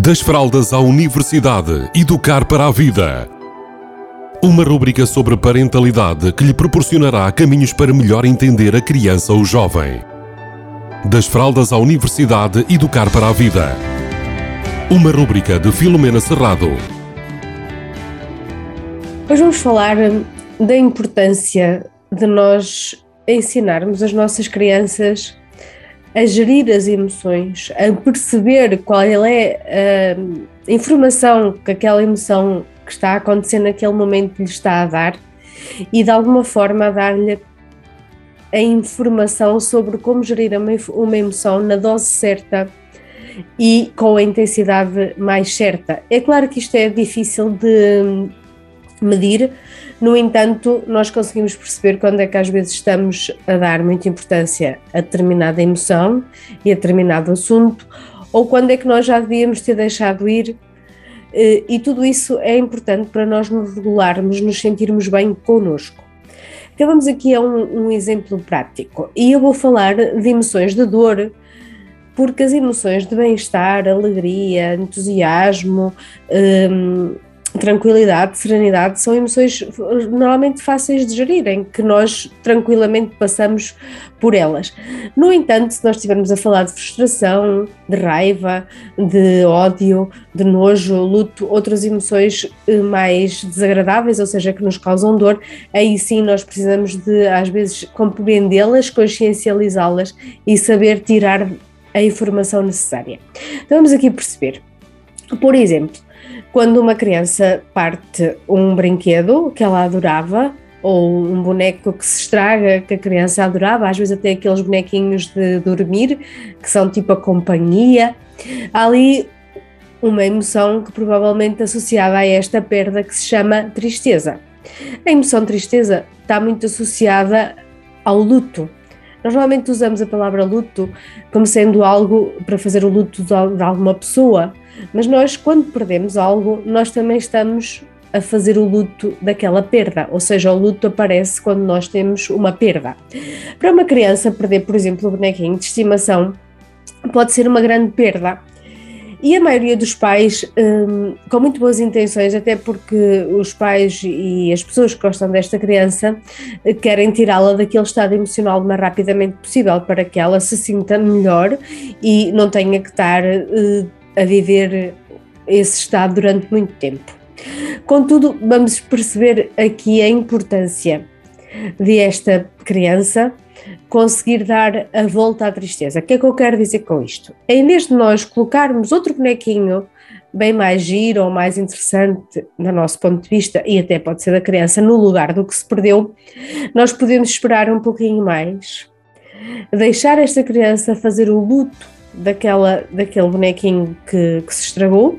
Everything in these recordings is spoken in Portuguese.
Das fraldas à universidade, educar para a vida. Uma rúbrica sobre parentalidade que lhe proporcionará caminhos para melhor entender a criança ou jovem. Das fraldas à universidade, educar para a vida. Uma rúbrica de Filomena Serrado. Hoje vamos falar da importância de nós ensinarmos as nossas crianças a gerir as emoções, a perceber qual é a informação que aquela emoção que está a acontecer naquele momento lhe está a dar e de alguma forma a dar-lhe a informação sobre como gerir uma emoção na dose certa e com a intensidade mais certa. É claro que isto é difícil de medir, no entanto, nós conseguimos perceber quando é que às vezes estamos a dar muita importância a determinada emoção e a determinado assunto, ou quando é que nós já devíamos ter deixado ir. Eh, e tudo isso é importante para nós nos regularmos, nos sentirmos bem connosco. Então vamos aqui a um, um exemplo prático e eu vou falar de emoções de dor, porque as emoções de bem-estar, alegria, entusiasmo, hum, tranquilidade, serenidade, são emoções normalmente fáceis de gerir, em que nós tranquilamente passamos por elas. No entanto, se nós estivermos a falar de frustração, de raiva, de ódio, de nojo, luto, outras emoções eh, mais desagradáveis, ou seja, que nos causam dor, aí sim nós precisamos de, às vezes, compreendê-las, consciencializá-las e saber tirar a informação necessária. Então vamos aqui perceber. Por exemplo, quando uma criança parte um brinquedo que ela adorava, ou um boneco que se estraga, que a criança adorava, às vezes até aqueles bonequinhos de dormir, que são tipo a companhia, há ali uma emoção que provavelmente associada a esta perda que se chama tristeza. A emoção tristeza está muito associada ao luto. Nós normalmente usamos a palavra luto como sendo algo para fazer o luto de alguma pessoa, mas nós, quando perdemos algo, nós também estamos a fazer o luto daquela perda, ou seja, o luto aparece quando nós temos uma perda. Para uma criança, perder, por exemplo, o bonequinho de estimação pode ser uma grande perda. E a maioria dos pais, hum, com muito boas intenções, até porque os pais e as pessoas que gostam desta criança eh, querem tirá-la daquele estado emocional o mais rapidamente possível para que ela se sinta melhor e não tenha que estar uh, a viver esse estado durante muito tempo. Contudo, vamos perceber aqui a importância de esta criança conseguir dar a volta à tristeza. O que é que eu quero dizer com isto? Em vez de nós colocarmos outro bonequinho bem mais giro ou mais interessante, do nosso ponto de vista, e até pode ser da criança, no lugar do que se perdeu, nós podemos esperar um pouquinho mais, deixar esta criança fazer o luto daquela, daquele bonequinho que, que se estragou,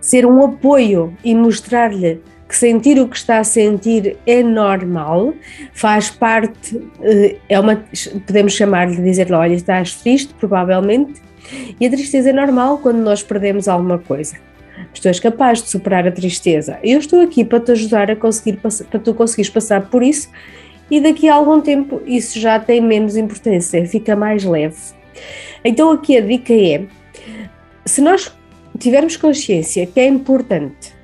ser um apoio e mostrar-lhe que sentir o que está a sentir é normal, faz parte, eh, é uma, podemos chamar-lhe, dizer-lhe, olha, estás triste, provavelmente, e a tristeza é normal quando nós perdemos alguma coisa. Mas tu és capaz de superar a tristeza. Eu estou aqui para te ajudar a conseguir, para tu conseguires passar por isso e daqui a algum tempo isso já tem menos importância, fica mais leve. Então aqui a dica é, se nós tivermos consciência que é importante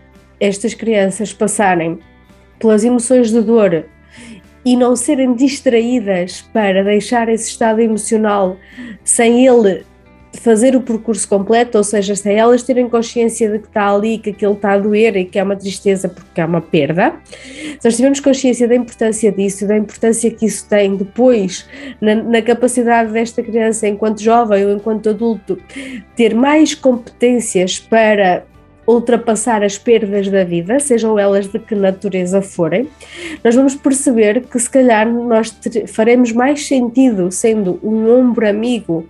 estas crianças passarem pelas emoções de dor e não serem distraídas para deixar esse estado emocional sem ele fazer o percurso completo, ou seja, sem elas terem consciência de que está ali, que aquilo está a doer e que é uma tristeza porque é uma perda, se nós tivermos consciência da importância disso, da importância que isso tem depois na, na capacidade desta criança, enquanto jovem ou enquanto adulto, ter mais competências para ultrapassar as perdas da vida, sejam elas de que natureza forem, nós vamos perceber que se calhar nós faremos mais sentido sendo um ombro amigo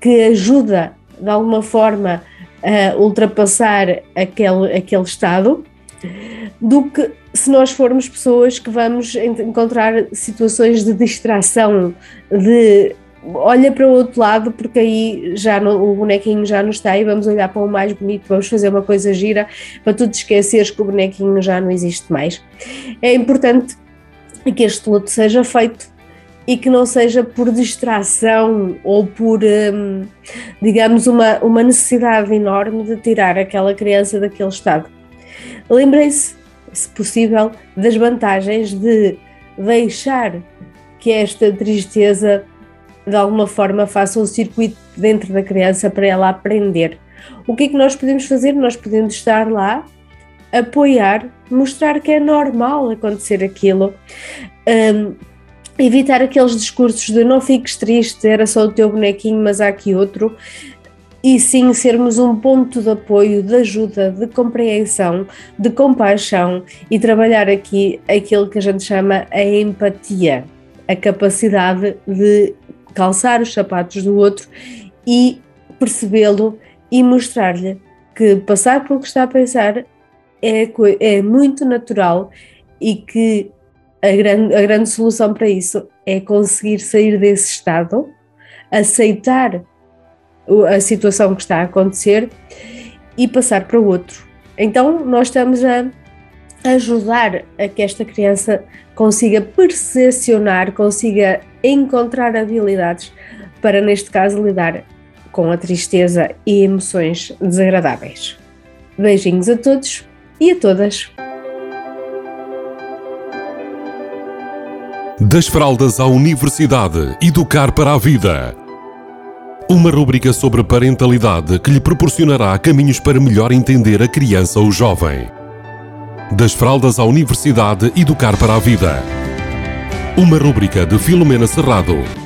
que ajuda de alguma forma a ultrapassar aquele, aquele estado, do que se nós formos pessoas que vamos encontrar situações de distração, de olha para o outro lado porque aí já o bonequinho já não está e vamos olhar para o mais bonito, vamos fazer uma coisa gira para tu te esqueceres que o bonequinho já não existe mais. É importante que este luto seja feito e que não seja por distração ou por, hum, digamos, uma, uma necessidade enorme de tirar aquela criança daquele estado. Lembrem-se, se possível, das vantagens de deixar que esta tristeza de alguma forma faça um circuito dentro da criança para ela aprender. O que é que nós podemos fazer? Nós podemos estar lá, apoiar, mostrar que é normal acontecer aquilo. Um, evitar aqueles discursos de não fiques triste, era só o teu bonequinho, mas há aqui outro. E sim sermos um ponto de apoio, de ajuda, de compreensão, de compaixão e trabalhar aqui aquilo que a gente chama a empatia, a capacidade de calçar os sapatos do outro e percebê-lo e mostrar-lhe que passar pelo que está a pensar é, é muito natural e que a grande, a grande solução para isso é conseguir sair desse estado, aceitar a situação que está a acontecer e passar para o outro. Então, nós estamos a ajudar a que esta criança consiga percepcionar, consiga encontrar habilidades para, neste caso, lidar com a tristeza e emoções desagradáveis. Beijinhos a todos e a todas! Das Fraldas à Universidade Educar para a Vida. Uma rúbrica sobre parentalidade que lhe proporcionará caminhos para melhor entender a criança ou jovem. Das Fraldas à Universidade Educar para a Vida. Uma rúbrica de Filomena Serrado.